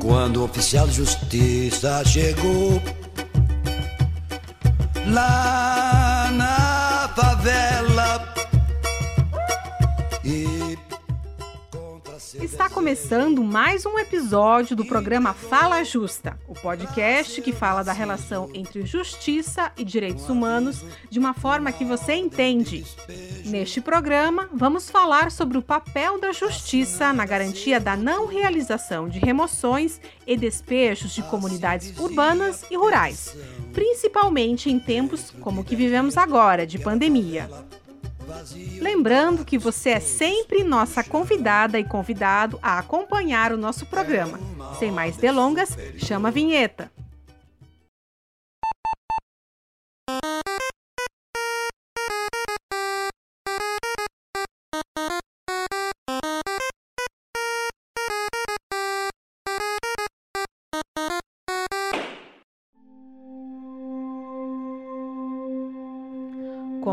Quando o oficial de justiça chegou lá Está começando mais um episódio do programa Fala Justa, o podcast que fala da relação entre justiça e direitos humanos de uma forma que você entende. Neste programa, vamos falar sobre o papel da justiça na garantia da não realização de remoções e despejos de comunidades urbanas e rurais, principalmente em tempos como o que vivemos agora, de pandemia. Lembrando que você é sempre nossa convidada e convidado a acompanhar o nosso programa. Sem mais delongas, chama a vinheta.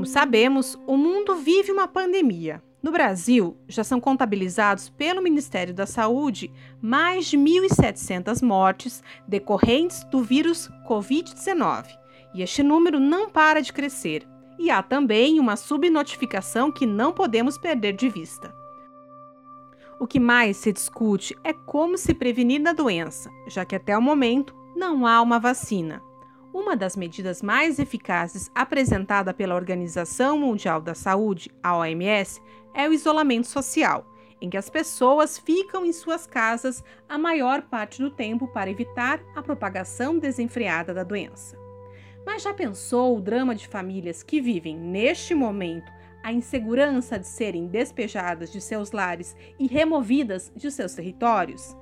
Como sabemos, o mundo vive uma pandemia. No Brasil, já são contabilizados pelo Ministério da Saúde mais de 1.700 mortes decorrentes do vírus Covid-19. E este número não para de crescer. E há também uma subnotificação que não podemos perder de vista. O que mais se discute é como se prevenir da doença, já que até o momento não há uma vacina. Uma das medidas mais eficazes apresentada pela Organização Mundial da Saúde, a OMS, é o isolamento social, em que as pessoas ficam em suas casas a maior parte do tempo para evitar a propagação desenfreada da doença. Mas já pensou o drama de famílias que vivem, neste momento, a insegurança de serem despejadas de seus lares e removidas de seus territórios?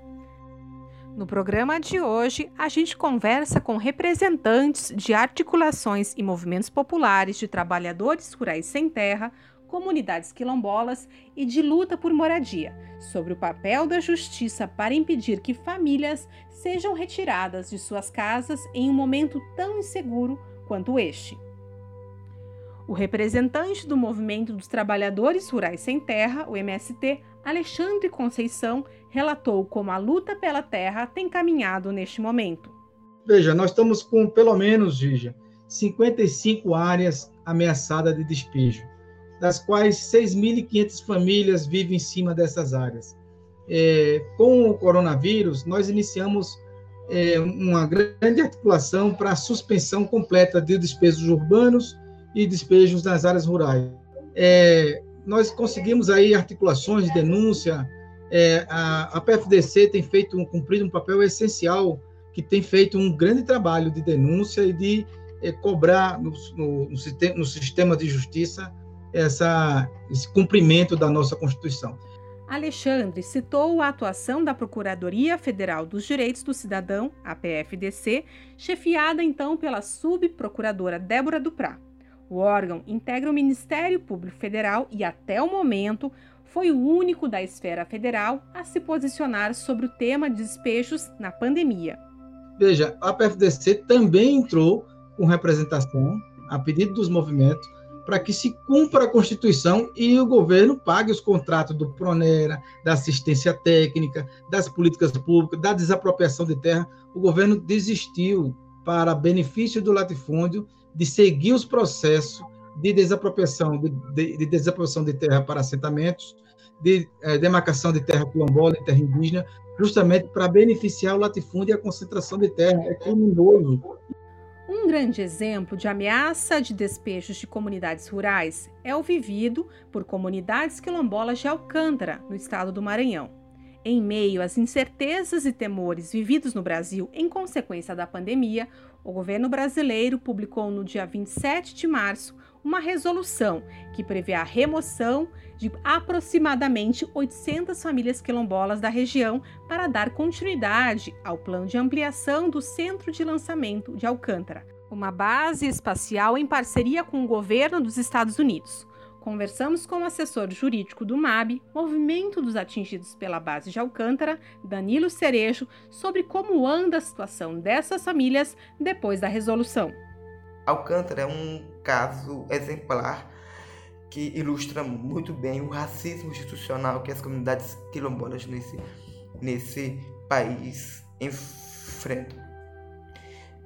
No programa de hoje, a gente conversa com representantes de articulações e movimentos populares de trabalhadores rurais sem terra, comunidades quilombolas e de luta por moradia, sobre o papel da justiça para impedir que famílias sejam retiradas de suas casas em um momento tão inseguro quanto este. O representante do Movimento dos Trabalhadores Rurais Sem Terra, o MST, Alexandre Conceição, relatou como a luta pela terra tem caminhado neste momento. Veja, nós estamos com pelo menos, Gija, 55 áreas ameaçadas de despejo, das quais 6.500 famílias vivem em cima dessas áreas. É, com o coronavírus, nós iniciamos é, uma grande articulação para a suspensão completa de despejos urbanos e despejos nas áreas rurais. É, nós conseguimos aí articulações de denúncia, é, a, a PFDC tem feito um, cumprido um papel essencial, que tem feito um grande trabalho de denúncia e de é, cobrar no, no, no, sistema, de justiça essa, esse cumprimento da nossa Constituição. Alexandre citou a atuação da Procuradoria Federal dos Direitos do Cidadão, a PFDC, chefiada então pela subprocuradora Débora Duprá. O órgão integra o Ministério Público Federal e, até o momento, foi o único da esfera federal a se posicionar sobre o tema de despejos na pandemia. Veja, a PFDC também entrou com representação, a pedido dos movimentos, para que se cumpra a Constituição e o governo pague os contratos do Pronera, da assistência técnica, das políticas públicas, da desapropriação de terra. O governo desistiu para benefício do latifúndio de seguir os processos de desapropriação de, de, de desapropriação de terra para assentamentos, de é, demarcação de terra quilombola e terra indígena, justamente para beneficiar o latifúndio e a concentração de terra. É criminoso. Um grande exemplo de ameaça de despejos de comunidades rurais é o vivido por comunidades quilombolas de Alcântara, no estado do Maranhão. Em meio às incertezas e temores vividos no Brasil em consequência da pandemia, o governo brasileiro publicou no dia 27 de março uma resolução que prevê a remoção de aproximadamente 800 famílias quilombolas da região para dar continuidade ao plano de ampliação do centro de lançamento de Alcântara, uma base espacial em parceria com o governo dos Estados Unidos. Conversamos com o assessor jurídico do MAB, Movimento dos Atingidos pela Base de Alcântara, Danilo Cerejo, sobre como anda a situação dessas famílias depois da resolução. Alcântara é um caso exemplar que ilustra muito bem o racismo institucional que as comunidades quilombolas nesse, nesse país enfrenta.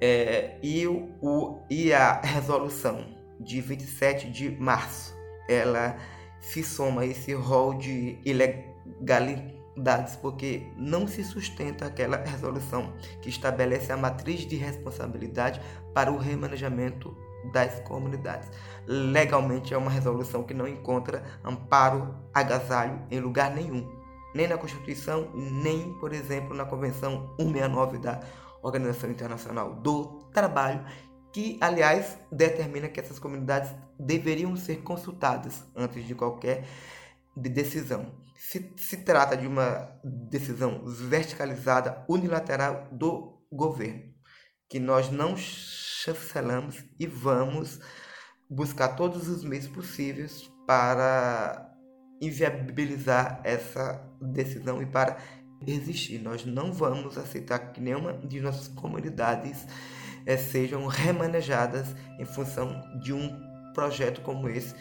É, e, o, e a resolução de 27 de março, ela se soma a esse rol de ilegalidades, porque não se sustenta aquela resolução que estabelece a matriz de responsabilidade para o remanejamento das comunidades. Legalmente é uma resolução que não encontra amparo, agasalho em lugar nenhum, nem na Constituição, nem, por exemplo, na Convenção 169 da Organização Internacional do Trabalho, que, aliás, determina que essas comunidades deveriam ser consultadas antes de qualquer decisão. Se, se trata de uma decisão verticalizada, unilateral do governo, que nós não chancelamos e vamos buscar todos os meios possíveis para inviabilizar essa decisão e para resistir. Nós não vamos aceitar que nenhuma de nossas comunidades sejam remanejadas em função de um projeto como esse,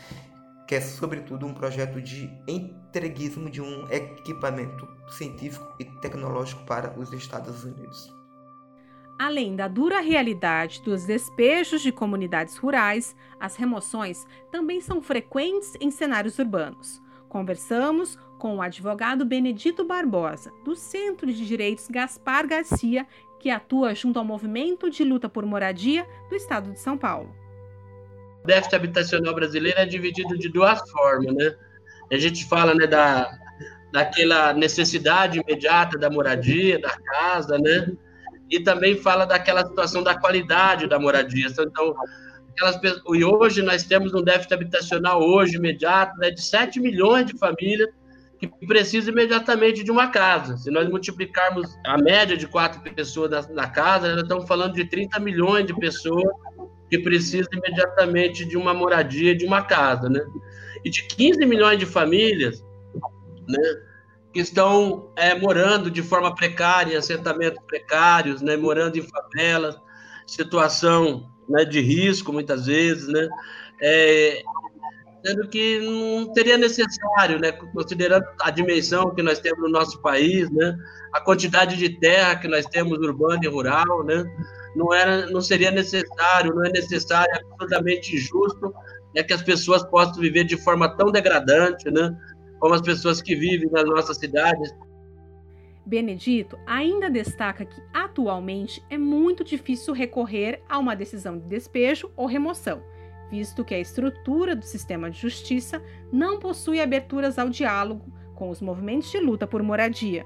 que é sobretudo um projeto de entreguismo de um equipamento científico e tecnológico para os Estados Unidos. Além da dura realidade dos despejos de comunidades rurais, as remoções também são frequentes em cenários urbanos. Conversamos com o advogado Benedito Barbosa, do Centro de Direitos Gaspar Garcia, que atua junto ao Movimento de Luta por Moradia do Estado de São Paulo. O déficit habitacional brasileiro é dividido de duas formas, né? A gente fala né, da, daquela necessidade imediata da moradia, da casa, né? e também fala daquela situação da qualidade da moradia. Então, aquelas, e hoje nós temos um déficit habitacional hoje imediato né, de 7 milhões de famílias que precisam imediatamente de uma casa. Se nós multiplicarmos a média de quatro pessoas na, na casa, nós estamos falando de 30 milhões de pessoas que precisam imediatamente de uma moradia, de uma casa, né? E de 15 milhões de famílias, né? que estão é, morando de forma precária, assentamentos precários, né, morando em favelas, situação né, de risco muitas vezes, né, é, sendo que não seria necessário, né, considerando a dimensão que nós temos no nosso país, né, a quantidade de terra que nós temos urbana e rural, né, não era, não seria necessário, não é necessário, é absolutamente injusto, né, que as pessoas possam viver de forma tão degradante, né, como as pessoas que vivem nas nossas cidades. Benedito ainda destaca que, atualmente, é muito difícil recorrer a uma decisão de despejo ou remoção, visto que a estrutura do sistema de justiça não possui aberturas ao diálogo com os movimentos de luta por moradia.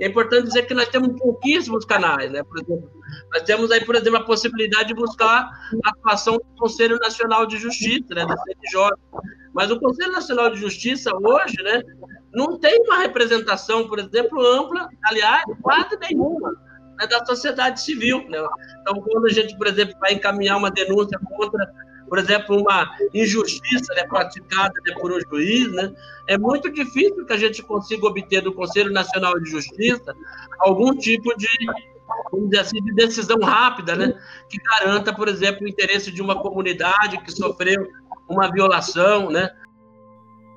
É importante dizer que nós temos pouquíssimos canais, né? Por exemplo, nós temos aí, por exemplo, a possibilidade de buscar a atuação do Conselho Nacional de Justiça, né, CNJ. Mas o Conselho Nacional de Justiça hoje, né, não tem uma representação, por exemplo, ampla, aliás, quase nenhuma, né, da sociedade civil. Né? Então, quando a gente, por exemplo, vai encaminhar uma denúncia contra, por exemplo, uma injustiça né, praticada né, por um juiz, né, é muito difícil que a gente consiga obter do Conselho Nacional de Justiça algum tipo de vamos dizer assim, de decisão rápida, né? Que garanta, por exemplo, o interesse de uma comunidade que sofreu uma violação, né?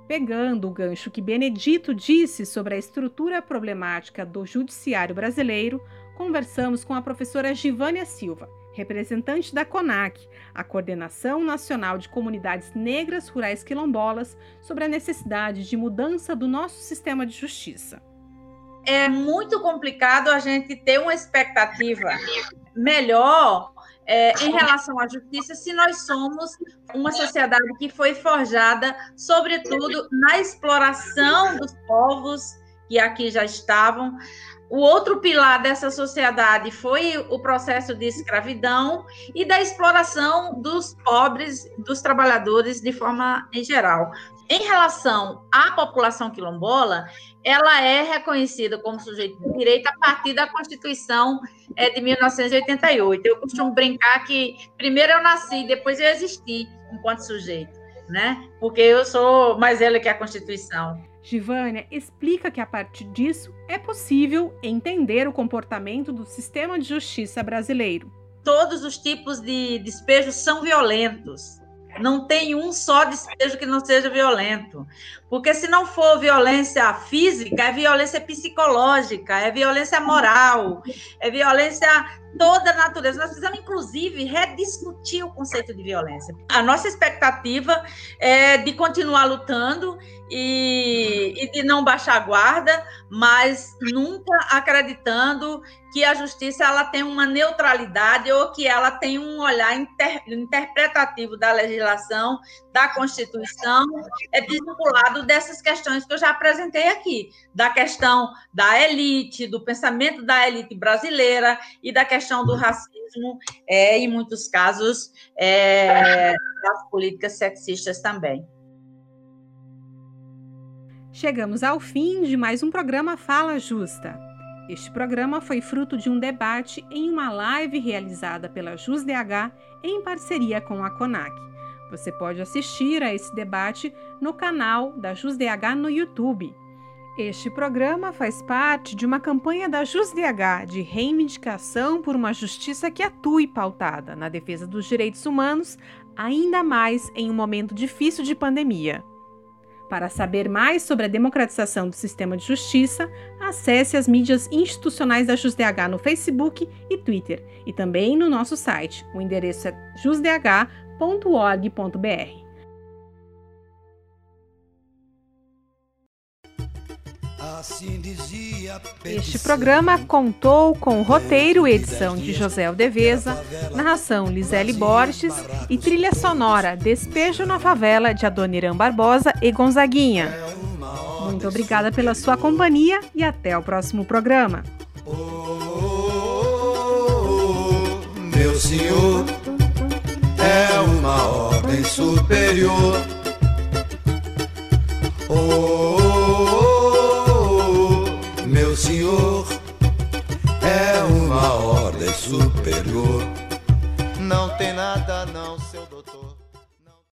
Pegando o gancho que Benedito disse sobre a estrutura problemática do judiciário brasileiro, conversamos com a professora Givânia Silva, representante da CONAC, a Coordenação Nacional de Comunidades Negras Rurais Quilombolas, sobre a necessidade de mudança do nosso sistema de justiça. É muito complicado a gente ter uma expectativa melhor é, em relação à justiça se nós somos uma sociedade que foi forjada, sobretudo, na exploração dos povos que aqui já estavam. O outro pilar dessa sociedade foi o processo de escravidão e da exploração dos pobres, dos trabalhadores de forma em geral. Em relação à população quilombola, ela é reconhecida como sujeito de direito a partir da Constituição é, de 1988. Eu costumo brincar que primeiro eu nasci, depois eu existi enquanto sujeito, né? Porque eu sou mais velha que a Constituição. Givânia explica que a partir disso é possível entender o comportamento do sistema de justiça brasileiro. Todos os tipos de despejos são violentos Não tem um só despejo que não seja violento. Porque se não for violência física, é violência psicológica, é violência moral, é violência toda a natureza. Nós precisamos, inclusive, rediscutir o conceito de violência. A nossa expectativa é de continuar lutando e, e de não baixar a guarda, mas nunca acreditando que a justiça ela tem uma neutralidade ou que ela tem um olhar inter, interpretativo da legislação, da Constituição, é desvinculado dessas questões que eu já apresentei aqui, da questão da elite, do pensamento da elite brasileira e da questão do racismo, é, em muitos casos, é, das políticas sexistas também. Chegamos ao fim de mais um programa Fala Justa. Este programa foi fruto de um debate em uma live realizada pela JusDH em parceria com a CONAC. Você pode assistir a esse debate no canal da JusDH no YouTube. Este programa faz parte de uma campanha da JusDH de reivindicação por uma justiça que atue pautada na defesa dos direitos humanos, ainda mais em um momento difícil de pandemia. Para saber mais sobre a democratização do sistema de justiça, acesse as mídias institucionais da JusDH no Facebook e Twitter e também no nosso site. O endereço é jusdh.org.br. este programa contou com roteiro e edição de José Aldeveza, narração Lisele Borges e trilha sonora Despejo na Favela de Adoniran Barbosa e Gonzaguinha. Muito obrigada pela sua companhia e até o próximo programa. meu senhor, é uma ordem superior. Tem nada.